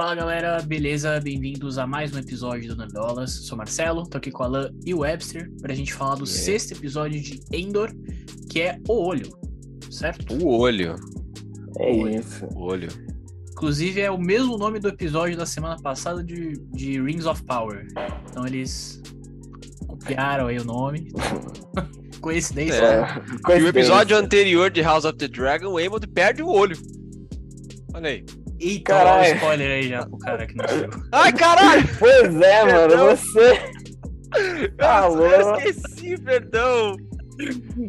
Fala galera, beleza? Bem-vindos a mais um episódio do Nerdolas. Sou Marcelo, tô aqui com a Alan e o Webster pra gente falar do Yeah. sexto episódio de Endor, que é O Olho, certo? O olho. É Olho. isso. O olho. Inclusive é o mesmo nome do episódio da semana passada de, de Rings of Power. Então eles copiaram aí o nome. Coincidência. É. né? E o episódio Coincidência. anterior de House of the Dragon, o Aemond perde o olho. Olha aí. Eita, olha o Caralho. spoiler aí já pro cara que não viu. Ai, caralho! Pois é, mano, Perdão. você. Alô? Eu esqueci, perdão.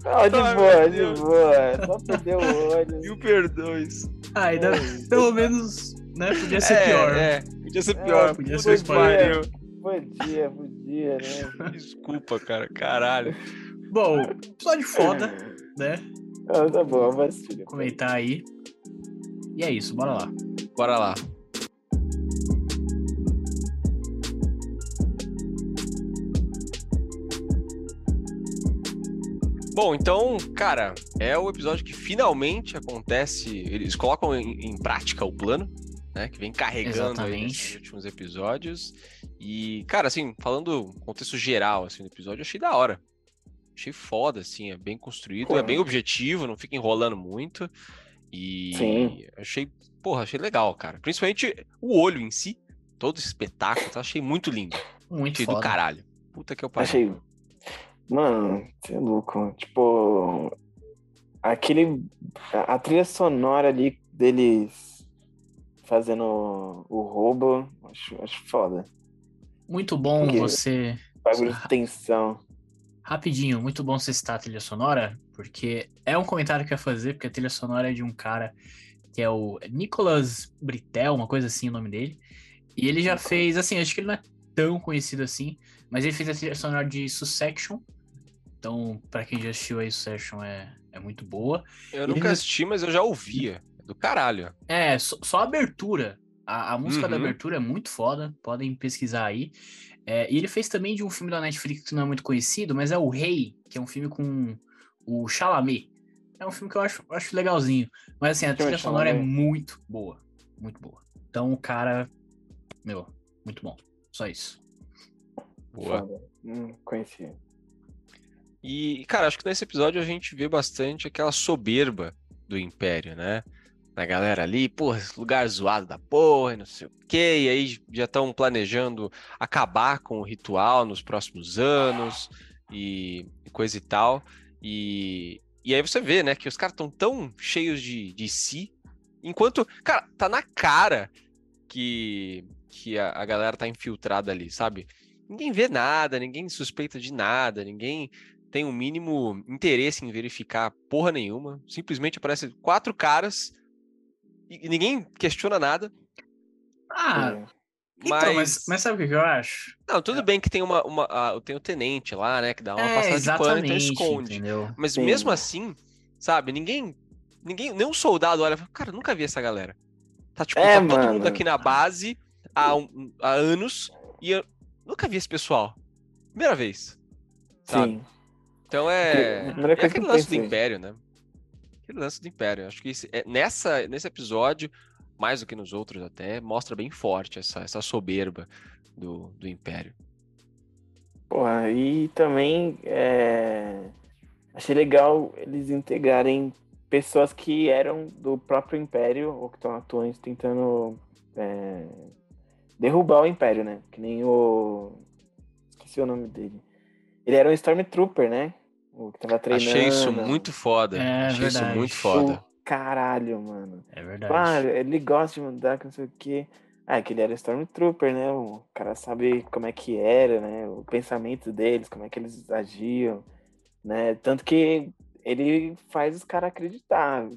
Ó, de Ai, boa, de Deus. boa. Só perdeu o olho. Mil perdões. Ah, ainda, pelo menos, né? Podia ser é, pior. É, podia ser É, pior. podia Puta ser spoiler. Podia, podia, né? Desculpa, cara. Caralho. Bom, episódio foda, né? Ah, tá bom, vai assistir. Comentar aí. E é isso, bora lá. Bora lá. Bom, então, cara, é o episódio que finalmente acontece. Eles colocam em, em prática o plano, né? Que vem carregando nesses últimos episódios. E, cara, assim, falando contexto geral assim, do episódio, eu achei da hora. Achei foda, assim, é bem construído, Pô. é bem objetivo, não fica enrolando muito. E Sim. achei, porra, achei legal, cara. Principalmente o olho em si, todo esse espetáculo, tá? achei muito lindo. Muito Achei do foda. caralho. Puta que eu pariu. Achei. Mano, você é louco. Tipo. Aquele. A a trilha sonora ali deles fazendo o roubo. Acho, acho foda. Muito bom Que- você. Bagulho de tensão. Rapidinho, muito bom você citar a trilha sonora, porque é um comentário que eu ia fazer, porque a trilha sonora é de um cara que é o Nicolas Britel, uma coisa assim o nome dele. E ele já fez, assim, acho que ele não é tão conhecido assim, mas ele fez a trilha sonora de Succession. Então, pra quem já assistiu aí, Succession é, é muito boa. Eu Ele nunca assisti, mas eu já ouvia. É do caralho. É, só, só a abertura. A, a música da Uhum. abertura é muito foda, podem pesquisar aí. É, e ele fez também de um filme da Netflix que não é muito conhecido, mas é O Rei, que é um filme com o Chalamet. É um filme que eu acho, acho legalzinho. Mas assim, a trilha sonora é muito boa. Muito boa. Então o cara. Meu, muito bom. Só isso. Boa. Hum, conhecia. E, cara, acho que nesse episódio a gente vê bastante aquela soberba do Império, né? Da galera ali, porra, esse lugar zoado da porra, e não sei o quê, e aí já estão planejando acabar com o ritual nos próximos anos e, e coisa e tal. E, e aí você vê, né, que os caras estão tão cheios de, de si, enquanto, cara, tá na cara que, que a, a galera tá infiltrada ali, sabe? Ninguém vê nada, ninguém suspeita de nada, ninguém tem o mínimo interesse em verificar porra nenhuma. Simplesmente aparecem quatro caras e e ninguém questiona nada. Ah, É. então, Mas, mas, mas sabe o que eu acho? não, tudo bem que tem uma, uma ah, tem o tenente lá, né, que dá uma é, passada de pano, então esconde. entendeu? Mas Sim. mesmo assim, sabe, ninguém, ninguém, nenhum soldado olha, e fala, cara, nunca vi essa galera. Tá tipo, É, tá todo mundo aqui na base há, um- há anos e eu nunca vi esse pessoal. Primeira vez. Sabe? Sim. Então é. a É aquele lance do. Império, né? Aquele lance do Império. Acho que esse- é, nessa, nesse episódio, mais do que nos outros até, mostra bem forte essa, essa soberba do, do Império. Porra, e também é, achei legal eles integrarem pessoas que eram do próprio Império ou que estão atuantes tentando é, derrubar o Império, né? Que nem o. Esqueci o nome dele. Ele era um Stormtrooper, né? O que tava treinando. Achei isso muito foda. É, Achei verdade. isso muito foda. O caralho, mano. É verdade. Ah, ele gosta de mandar que não sei o quê. Ah, é que ele era Stormtrooper, né? O cara sabe como é que era, né? O pensamento deles, como é que eles agiam, né? Tanto que ele faz os caras acreditar.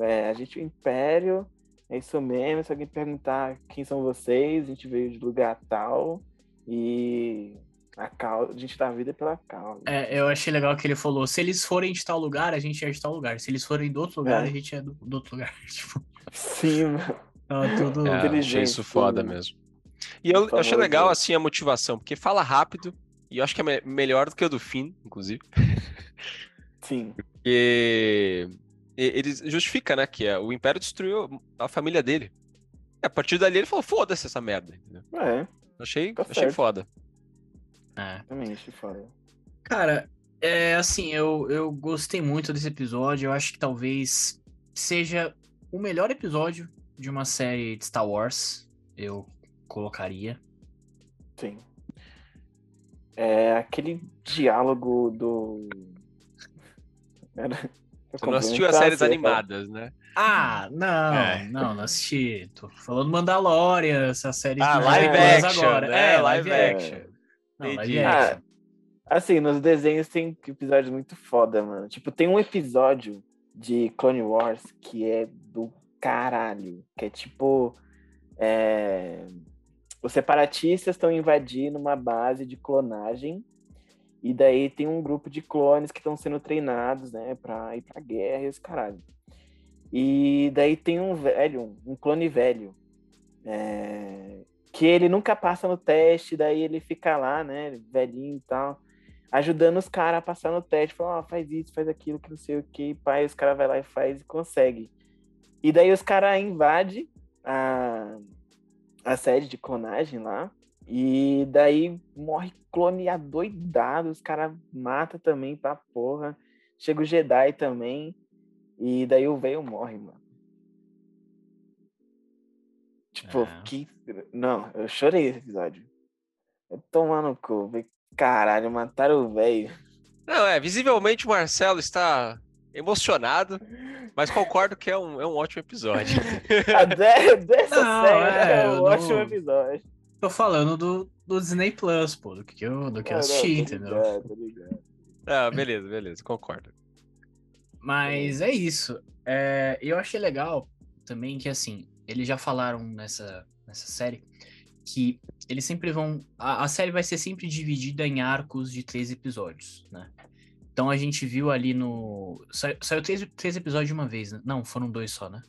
É, a gente, o Império, é isso mesmo. Se alguém perguntar quem são vocês, a gente veio de lugar tal e a, causa, a gente dá a vida pela causa. É, eu achei legal que ele falou: se eles forem de tal lugar, a gente é de tal lugar. Se eles forem do outro lugar, É. a gente é do, do outro lugar. Tipo, Sim, mano. tava tudo. É, achei inteligente, isso foda tudo. mesmo. E eu Por achei legal, assim, a motivação, porque fala rápido, e eu acho que é me- melhor do que o do Finn, inclusive. Sim. Porque e- ele justifica, né, que é, o Império destruiu a família dele. A partir dali ele falou, foda-se essa merda. entendeu? É, Achei, Tá achei certo. foda. É. foda. Cara, é assim, eu, eu gostei muito desse episódio. Eu acho que talvez seja o melhor episódio de uma série de Star Wars. Eu colocaria. Sim. É aquele diálogo do. Era... Você não assistiu as séries animadas, né? Ah, não, É. não, não assisti. Tô falando Mandalorian, essa série Ah, de live action, agora. né? É, Live live action. Entendi. action. Assim, nos desenhos tem episódios muito foda, mano. Tipo, tem um episódio de Clone Wars que é do caralho. Que é tipo. é, Os separatistas estão invadindo uma base de clonagem. E daí tem um grupo de clones que estão sendo treinados, né, pra ir pra guerra e os caralho. E daí tem um velho, um clone velho, é, que ele nunca passa no teste, daí ele fica lá, né, velhinho e tal, ajudando os caras a passar no teste, fala, ó, faz isso, faz aquilo, que não sei o que, pai, os caras vai lá e faz e consegue. E daí os caras invadem a, a sede de clonagem lá, e daí morre clone adoidado, os caras matam também pra porra. Chega o Jedi também, e daí o velho morre, mano. Tipo, É. que. Não, eu chorei esse episódio. Eu tomar no cu. Caralho, mataram o velho. Não, é, visivelmente o Marcelo está emocionado, mas concordo que é um, é um ótimo episódio. De- Dessa Não, série é, é um ótimo não- episódio. Tô falando do, do Disney Plus, pô, do que eu, do que eu Não, não, assisti, tô entendeu? ligado, tô ligado. Ah, beleza, beleza, concordo. Mas é isso. É, eu achei legal também que, assim, eles já falaram nessa, nessa série que eles sempre vão. A, a série vai ser sempre dividida em arcos de três episódios, né? Então a gente viu ali no. Saiu, saiu três, três episódios de uma vez, né? Não, foram dois só, né?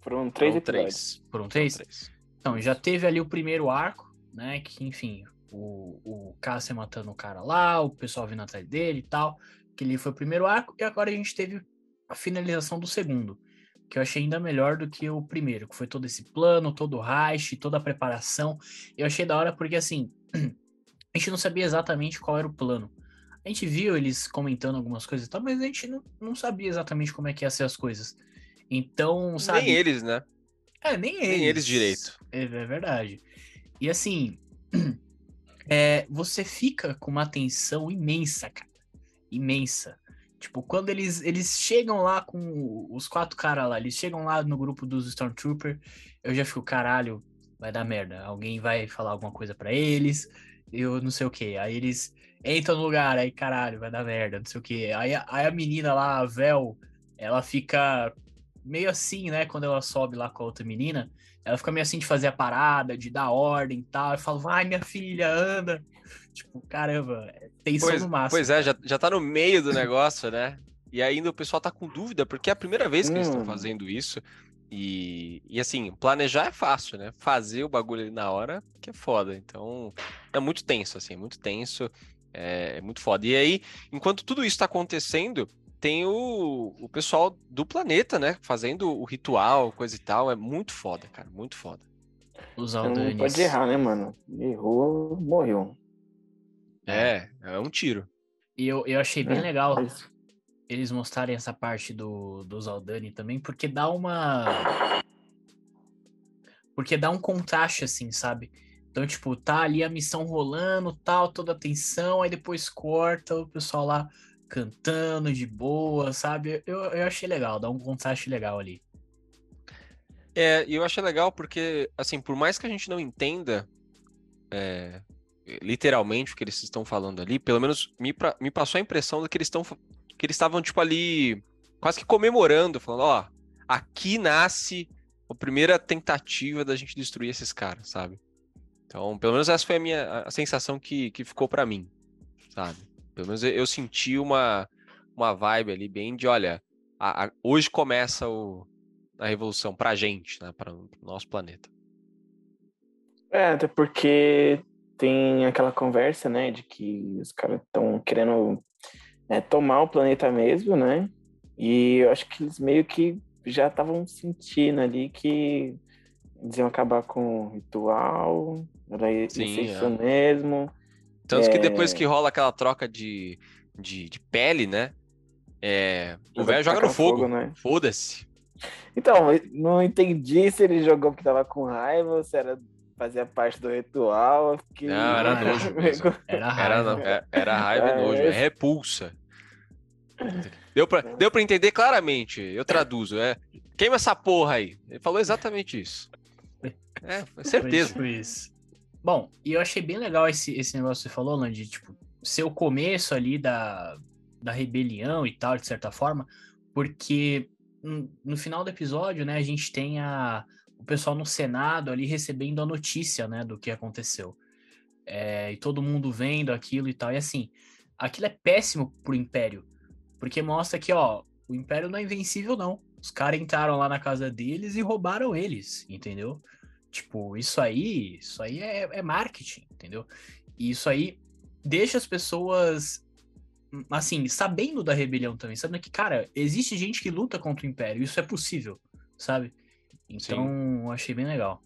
Foram três São episódios. Foram três? São três. Então, já teve ali o primeiro arco, né? Que, enfim, o, o Cassian matando o cara lá, o pessoal vindo atrás dele e tal. Que ele foi o primeiro arco, e agora a gente teve a finalização do segundo. Que eu achei ainda melhor do que o primeiro, que foi todo esse plano, todo o heist, toda a preparação. Eu achei da hora porque, assim, a gente não sabia exatamente qual era o plano. A gente viu eles comentando algumas coisas e tal, mas a gente não, não sabia exatamente como é que ia ser as coisas. Então, sabe? Nem eles, né? É, nem eles. Nem eles direito. É, é verdade. E assim, é, você fica com uma tensão imensa, cara. Imensa. Tipo, quando eles, eles chegam lá com os quatro caras lá, eles chegam lá no grupo dos Stormtrooper, eu já fico, caralho, vai dar merda. Alguém vai falar alguma coisa pra eles, eu não sei o que. Aí eles entram no lugar, aí caralho, vai dar merda, não sei o que. Aí, aí a menina lá, a Vel, ela fica meio assim, né, quando ela sobe lá com a outra menina, ela fica meio assim de fazer a parada, de dar ordem e tal. Eu falo, vai, minha filha, anda. Tipo, caramba, é tensão Pois, no máximo. pois é, já, já tá no meio do negócio, né? E ainda o pessoal tá com dúvida, porque é a primeira vez que eles estão Hum. fazendo isso. E, e assim, planejar é fácil, né? Fazer o bagulho ali na hora que é foda. Então, é muito tenso, assim, é muito tenso. É, é muito foda. E aí, enquanto tudo isso tá acontecendo, tem o, o pessoal do planeta, né? Fazendo o ritual, coisa e tal. É muito foda, cara. Muito foda. Os Não pode errar, né, mano? Errou, morreu. É, é um tiro. E eu, eu achei bem É, legal mas- eles mostrarem essa parte do, dos Aldani também, porque dá uma. Porque dá um contraste, assim, sabe? Então, tipo, tá ali a missão rolando, tal, toda a tensão, aí depois corta o pessoal lá cantando de boa, sabe? Eu, eu achei legal, dá um contraste legal ali. É, e eu achei legal porque, assim, por mais que a gente não entenda é, literalmente o que eles estão falando ali, pelo menos me, pra- me passou a impressão de que eles estão que eles estavam, tipo, ali quase que comemorando, falando, ó, aqui nasce a primeira tentativa da gente destruir esses caras, sabe? Então, pelo menos essa foi a minha a- sensação que, que ficou pra mim, sabe? Pelo menos eu, eu senti uma, uma vibe ali bem de, olha, a- a- hoje começa o, a revolução pra gente, né? Para o nosso planeta. É, até porque tem aquela conversa, né, de que os caras estão querendo é, tomar o planeta mesmo, né? E eu acho que eles meio que já estavam sentindo ali que eles iam acabar com o ritual, era isso é. mesmo. Tanto que É. depois que rola aquela troca de, de, de pele, né? É, o velho joga no fogo. fogo, né? Foda-se. Então, não entendi se ele jogou porque tava com raiva ou se era fazia parte do ritual. fiquei- Não, era nojo mesmo. Era Era, raiva. não, é- era raiva e É, nojo, é repulsa. Deu pra, deu pra entender claramente. Eu traduzo, é. Queima essa porra aí. Ele falou exatamente isso. É, foi Foi certeza. tipo isso. Bom, e eu achei bem legal esse, esse negócio que você falou, Land, de tipo, ser o começo ali da, da rebelião e tal, de certa forma, porque no, no final do episódio, né, a gente tem a, o pessoal no Senado ali recebendo a notícia, né, do que aconteceu. É, e todo mundo vendo aquilo e tal. E assim, aquilo é péssimo pro Império, porque mostra que, ó, o Império não é invencível, não. Os caras entraram lá na casa deles e roubaram eles, entendeu? Tipo, isso aí, isso aí é, é marketing, entendeu? E isso aí deixa as pessoas, assim, sabendo da rebelião também, sabendo que, cara, existe gente que luta contra o Império, isso é possível, sabe? Então, eu achei bem legal.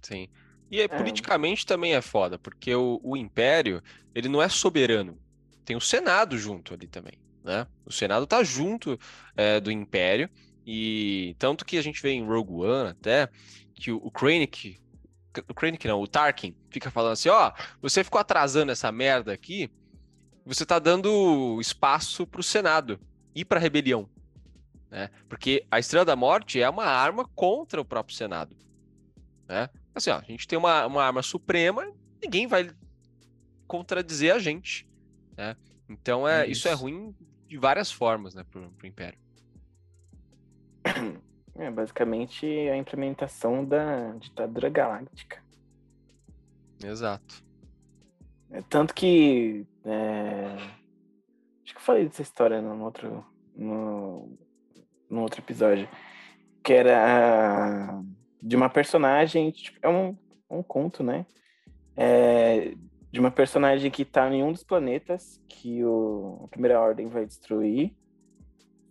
Sim. E aí, politicamente também é foda, porque o, o Império, ele não é soberano. Tem o Senado junto ali também, né? O Senado tá junto é, do Império, e tanto que a gente vê em Rogue One até, que o, o Krennic, o Krennic não, o Tarkin, fica falando assim, ó, você ficou atrasando essa merda aqui, você tá dando espaço pro Senado e pra rebelião, né? Porque a Estrela da Morte é uma arma contra o próprio Senado, né? Assim, ó, a gente tem uma, uma arma suprema, ninguém vai contradizer a gente, né? Então é, É isso. é isso. ruim de várias formas, né, pro, pro Império. É basicamente a implementação da ditadura galáctica. Exato. É, tanto que. é, Acho que eu falei dessa história no outro, no, no outro episódio. Que era de uma personagem. tipo, é um, um conto, né? É, de uma personagem que tá em um dos planetas que o, a Primeira Ordem vai destruir.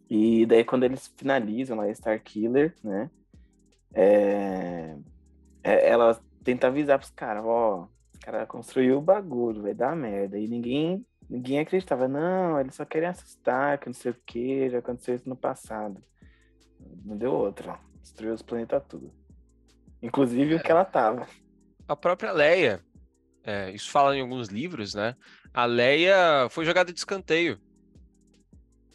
E daí, quando eles finalizam lá Star Killer, né? É, é- ela tenta avisar pros caras, ó, os caras construiu o bagulho, vai dar merda. E ninguém, ninguém acreditava, não, eles só querem assustar, que não sei o que, já aconteceu isso no passado. Não deu outra, destruiu os planetas tudo. Inclusive o que ela tava. A própria Leia, é, isso fala em alguns livros, né? A Leia foi jogada de escanteio.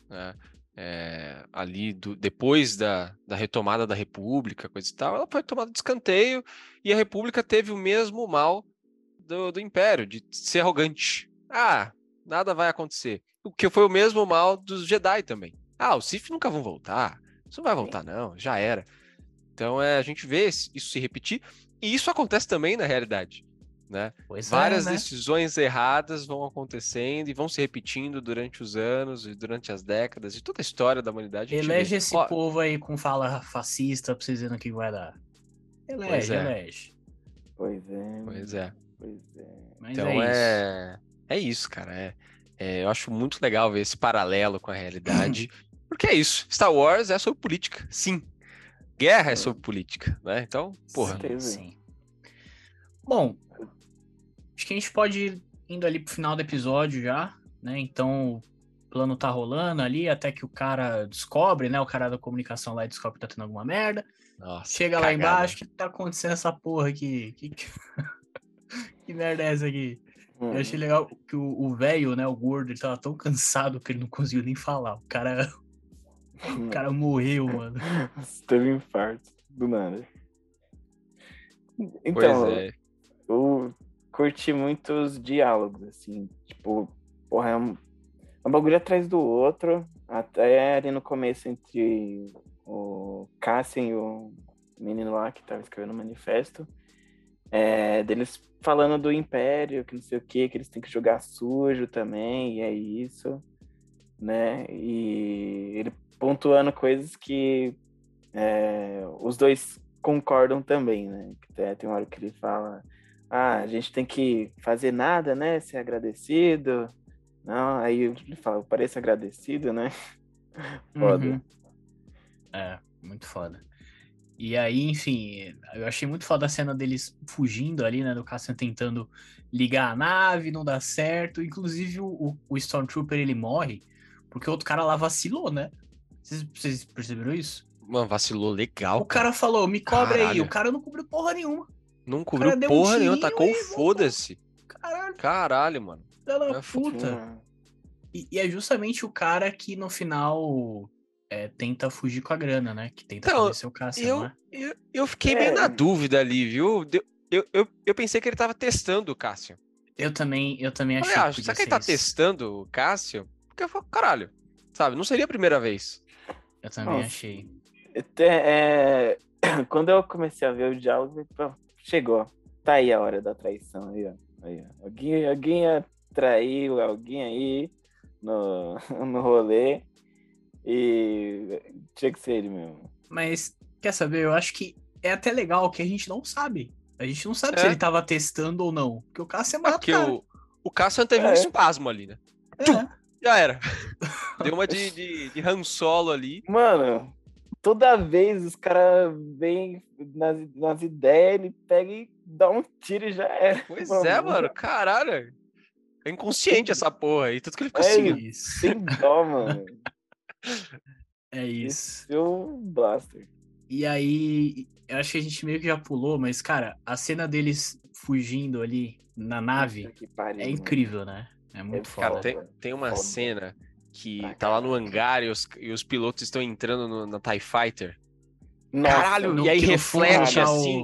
né? É, ali do- depois da, da retomada da República, coisa e tal, ela foi tomada de escanteio e a República teve o mesmo mal do, do Império, de ser arrogante. Ah, nada vai acontecer. O que foi o mesmo mal dos Jedi também. Ah, os Sith nunca vão voltar. Isso não vai voltar, não, já era. Então é, a gente vê isso se repetir, e isso acontece também na realidade. Né? Pois Várias é, né? decisões erradas vão acontecendo e vão se repetindo durante os anos e durante as décadas e toda a história da humanidade. Elege esse Ó, povo aí com fala fascista pra vocês verem o que vai dar. Elege, Pois é. elege. Pois é. Pois é. Pois é. Mas Então é isso. É... é isso, cara. É... é, eu acho muito legal ver esse paralelo com a realidade. porque é isso. Star Wars é sobre política. Sim. Guerra é sobre política, né? Então, porra. Certeza. Sim. Bom, acho que a gente pode ir indo ali pro final do episódio já, né? Então, o plano tá rolando ali até que o cara descobre, né? O cara da comunicação lá descobre que tá tendo alguma merda. Nossa, Chega lá cagada. embaixo, o que tá acontecendo essa porra aqui? Que, que... que merda é essa aqui? Hum, Eu achei legal que o velho, né, o gordo, ele tava tão cansado que ele não conseguiu nem falar. O cara, o cara morreu, mano. Teve um infarto, do nada. Pois Então, é. eu curti muitos diálogos, assim, tipo, porra, é um, é um bagulho atrás do outro, até ali no começo entre o Cassian e o menino lá que tava escrevendo o manifesto, é, deles falando do Império, que não sei o que, que eles têm que jogar sujo também, e é isso, né, e ele pontuando coisas que é, os dois concordam também, né, que tem- uma hora que ele fala ah, a gente tem que fazer nada, né? Ser agradecido. Não, aí ele fala, eu pareço agradecido, né? Foda. Uhum. É, muito foda. E aí, enfim, eu achei muito foda a cena deles fugindo ali, né? Do Cassian tentando ligar a nave, não dá certo. Inclusive, o, o Stormtrooper ele morre porque o outro cara lá vacilou, né? Vocês, vocês perceberam isso? Mano, vacilou legal. O cara falou, me cobre aí. Caralho. O cara não cobriu porra nenhuma. Não cobriu deu um porra nenhuma, tacou foda-se. Caralho, Caralho, mano. da É foda. puta. E, e é justamente o cara que no final é, tenta fugir com a grana, né? Que tenta Então, convencer o Cassian, Eu, não é? eu, eu fiquei É. meio na dúvida ali, viu? Eu, eu, eu pensei que ele tava testando o Cássio. Eu também, eu também achei ah, que será podia que ele tá isso. testando o Cássio? Porque eu falei, caralho, sabe? Não seria a primeira vez. Eu também Nossa. achei. Até, é, Quando eu comecei a ver o diálogo, pô, chegou. Tá aí a hora da traição aí, ó. Aí, ó. Alguém, alguém traiu alguém aí no, no rolê. E tinha que ser ele mesmo. Mas, quer saber? Eu acho que é até legal que a gente não sabe. A gente não sabe É. se ele tava testando ou não. Porque o Cássio é É mato, porque o, o Cássio teve um É. espasmo ali, né? É. Já era. Deu uma de, de, de Han Solo ali. Mano, toda vez os caras vêm nas, nas ideias, ele pega e dá um tiro e já era. Pois é, mano. Caralho. É inconsciente essa porra aí. Tanto que ele ficou É assim. Sem dó, mano. É isso. Seu blaster. E aí, eu acho que a gente meio que já pulou, mas, cara, a cena deles fugindo ali na nave pariu, é mano. incrível, né? É muito Cara, foda. Cara, tem, tem uma Foda. cena que Pra tá lá no hangar e os, e os pilotos estão entrando no- na TIE Fighter. Nossa, Caralho, No- e aí reflete tá assim.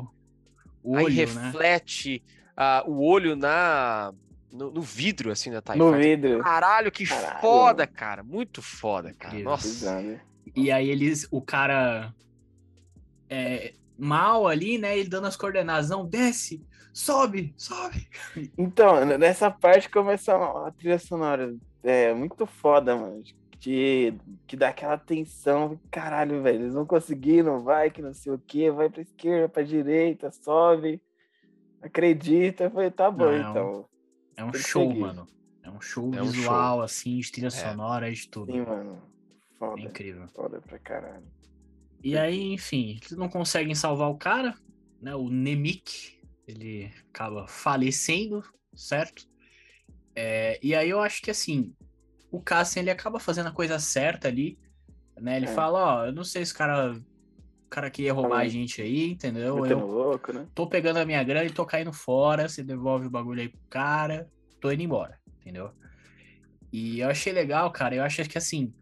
O, o aí olho, né? reflete ah, o olho na no, no vidro, assim, da TIE no Fighter. vidro. Caralho, que Caralho. foda, cara. Muito foda, cara. Incrível. Nossa. Bizarro. E aí eles, o cara é, mal ali, né? Ele dando as coordenadas, não, desce, sobe, sobe. Então, nessa parte começa a trilha sonora. É muito foda, mano. Que, que dá aquela tensão. Caralho, velho. Eles vão conseguir, não vai, que não sei o que. Vai pra esquerda, pra direita, sobe. Acredita. Eu falei, tá bom, Não, então. É um Tem show, mano. É um show É um visual, assim, de trilha É. sonora, de tudo. Sim, mano. É Foda. incrível. Foda pra caralho. E aí, enfim, eles não conseguem salvar o cara, né? O Nemik, ele acaba falecendo, certo? É, e aí eu acho que assim, o Cassian ele acaba fazendo a coisa certa ali, né? Ele É. fala, ó, eu não sei se o cara, cara queria roubar a gente aí, entendeu? Metendo Eu louco, né? tô pegando a minha grana e tô caindo fora, você devolve o bagulho aí pro cara, tô indo embora, entendeu? E eu achei legal, cara, eu acho que assim,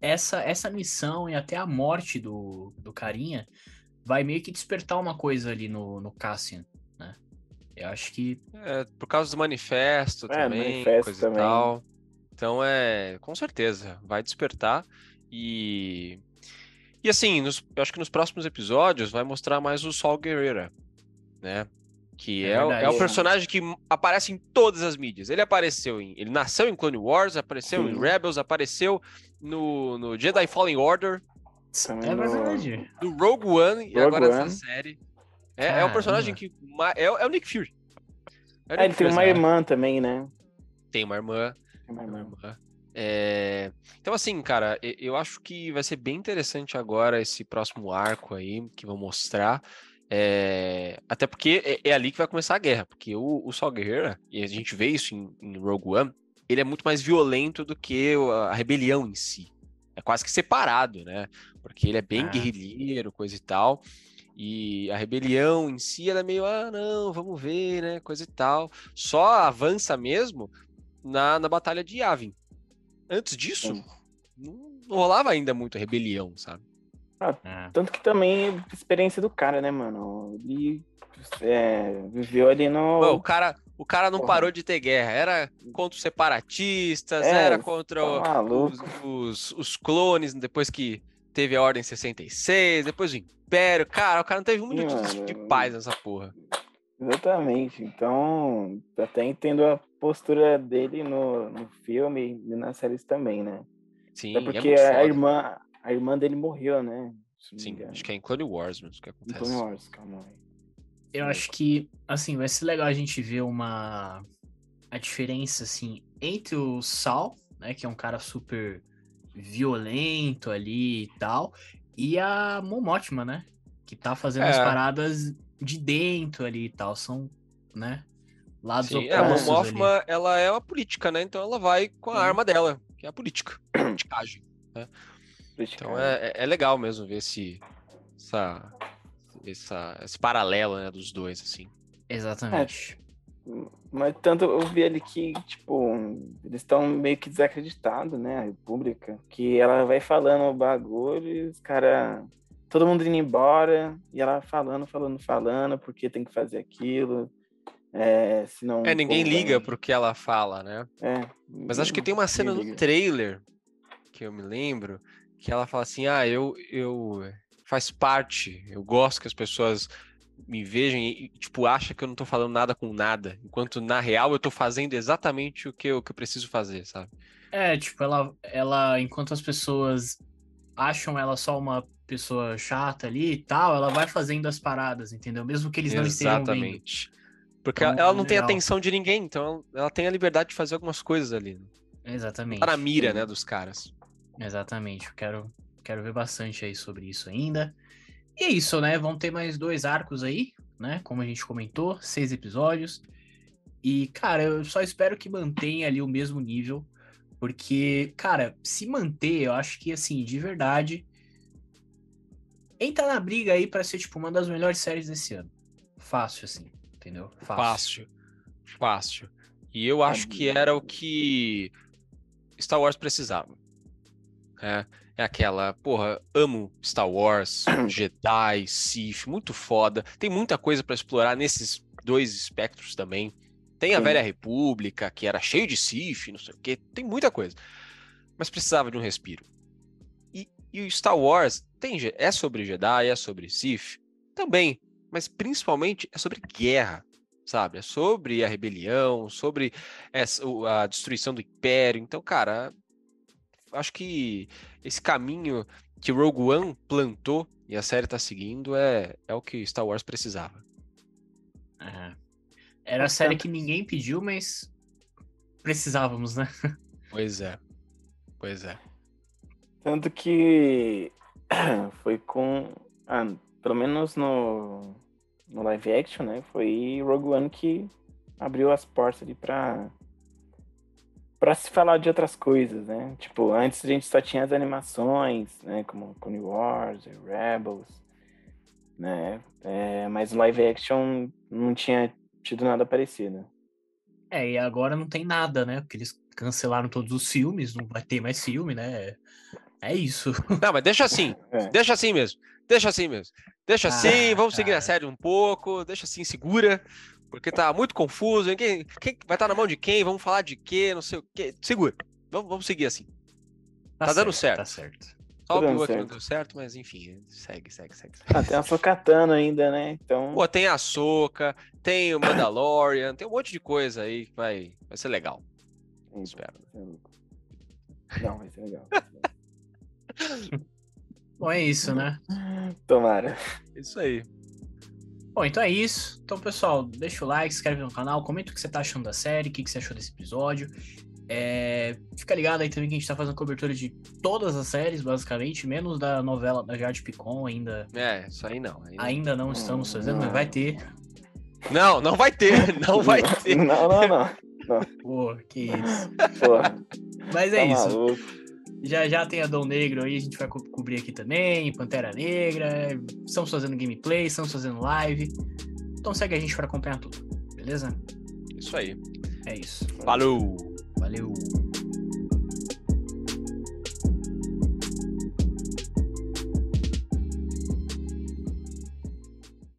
essa, essa missão e até a morte do, do carinha vai meio que despertar uma coisa ali no, no Cassian, né? Eu acho que É, por causa do manifesto É, também, manifesto coisa também. e tal. Então é, com certeza, vai despertar e e assim, nos- eu acho que nos próximos episódios vai mostrar mais o Sol Guerreira, né? Que É é, o- é o personagem que aparece em todas as mídias. Ele apareceu em, ele nasceu em Clone Wars, apareceu em Sim. Rebels, apareceu no, no Jedi Fallen Order, é no- verdade. no Rogue One e Rogue agora One. nessa série. É, é o personagem que é, o- é o Nick Fury. É o Ah, Nick ele tem Fury, uma né? irmã também, né? Tem uma irmã. Tem uma irmã. Irmã. É, Então, assim, cara, eu acho que vai ser bem interessante agora esse próximo arco aí que vão mostrar. É, Até porque é, é ali que vai começar a guerra, porque o, o Sol Guerreira, e a gente vê isso em, em Rogue One, ele é muito mais violento do que a rebelião em si. É quase que separado, né? Porque ele é bem Ah. guerrilheiro, coisa e tal. E a rebelião em si, ela é meio, ah, não, vamos ver, né? Coisa e tal. Só avança mesmo na, na Batalha de Yavin. Antes disso, não, rolava ainda muito rebelião, sabe? É. Tanto que também experiência do cara, né, mano? Ele é, viveu ali no. Pô, o cara, o cara não Porra. parou de ter guerra. Era contra os separatistas, É, era tá contra maluco. os, os, os clones, depois que teve a Ordem 66, depois o Império. Cara, o cara não teve um Sim, minuto de, de paz nessa porra. Exatamente. Então, até entendo a postura dele no, no filme e nas séries também, né? Sim, Até é porque muito a foda. irmã, a irmã dele morreu, né? Sim, acho que é em Clone Wars mesmo que Em acontece. Clone Wars, calma aí. Eu acho que, assim, vai ser legal a gente ver uma. A diferença, assim, entre o Sal, né, que é um cara super violento ali e tal, e a Momotima, né? que tá fazendo É. as paradas de dentro ali e tal. São, né? Lados Sim, é, a opostos. Mothma, ela é uma política, né? Então ela vai com a Sim. arma dela, que é a política, a politicagem. Então Criticado. é, é- é legal mesmo ver esse, essa, essa- esse paralelo né, dos dois, assim. Exatamente. Mas tanto eu vi ali que, tipo, eles estão meio que desacreditados, né? A República. Que ela vai falando o bagulho e os caras. Todo mundo indo embora. E ela falando, falando, falando, porque tem que fazer aquilo. É, senão. É, ninguém vai- liga pro que ela fala, né? É, Mas acho que tem uma cena no trailer que eu me lembro que ela fala assim: ah, eu, eu faz parte, eu gosto que as pessoas me vejam e, e, tipo, acha que eu não tô falando nada com nada, enquanto na real eu tô fazendo exatamente o que eu, que eu preciso fazer, sabe? É, tipo, ela, ela, enquanto as pessoas acham ela só uma pessoa chata ali e tal, ela vai fazendo as paradas, entendeu? Mesmo que eles não estejam. Exatamente. Porque Então, ela não tem legal. atenção de ninguém, então ela tem a liberdade de fazer algumas coisas ali. Exatamente. Tá na mira, né, dos caras. Exatamente. Eu quero, quero ver bastante aí sobre isso ainda. E é isso, né? Vão ter mais dois arcos aí, né? Como a gente comentou, seis episódios. E, cara, eu só espero que mantenha ali o mesmo nível. Porque, cara, se manter, eu acho que, assim, de verdade. Entra na briga aí pra ser, tipo, uma das melhores séries desse ano. Fácil, assim. Entendeu? Fácil. Fácil. E eu acho que era o que Star Wars precisava. É, é aquela, porra, amo Star Wars, Jedi, Sith, muito foda. Tem muita coisa pra explorar nesses dois espectros também. Tem a Sim. Velha República, que era cheio de Sith, não sei o quê. Tem muita coisa. Mas precisava de um respiro. E, o Star Wars tem, é sobre Jedi, é sobre Sith? Também. Mas principalmente é sobre guerra sabe? É sobre a rebelião, sobre essa, a destruição do Império. Então, cara, acho que esse caminho que Rogue One plantou e a série tá seguindo é, é o que Star Wars precisava. É. Era a série que ninguém pediu, mas precisávamos, né? Pois é. Pois é. Tanto que foi com. ah, pelo menos no, no live action, né? Foi Rogue One que abriu as portas ali pra. pra se falar de outras coisas, né? Tipo, antes a gente só tinha as animações, né? Como Clone Wars, Rebels, né? É, mas o live action não tinha tido nada parecido. É, e agora não tem nada, né? Porque eles cancelaram todos os filmes, não vai ter mais filme, né? É isso. Não, mas deixa assim. É. Deixa assim mesmo. Deixa assim mesmo. Deixa assim, Ah, vamos seguir a cara. série um pouco. Deixa assim, segura. Porque tá muito confuso. hein? Quem, quem vai estar na mão de quem? Vamos falar de quê? Não sei o quê. Segura. Vamos, vamos seguir assim. Tá dando certo. Tá certo. Só o Obi-Wan que não certo. deu certo, mas enfim, segue, segue, segue. segue. Ah, tem a Sokatano ainda, né? Então. Pô, tem a Soca, tem o Mandalorian, tem um monte de coisa aí que vai, vai ser legal. Espero. Não, vai ser legal. Bom, é isso, né? Tomara. Isso aí. Bom, então é isso. Então, pessoal, deixa o like, se inscreve no canal, comenta o que você tá achando da série, o que que você achou desse episódio. É, Fica ligado aí também que a gente tá fazendo cobertura de todas as séries, basicamente, menos da novela da Jade Picon, ainda, É, isso aí não. aí não. ainda não estamos fazendo, mas vai ter. Não, não vai ter, não vai ter. Não, não, não. Pô, que isso. Porra, Mas tá é isso. maluco. Já já tem Adão Negro aí, a gente vai co- cobrir aqui também, Pantera Negra, estamos fazendo gameplay, estamos fazendo live. Então segue a gente para acompanhar tudo, beleza? Isso aí. É isso. Falou! Valeu!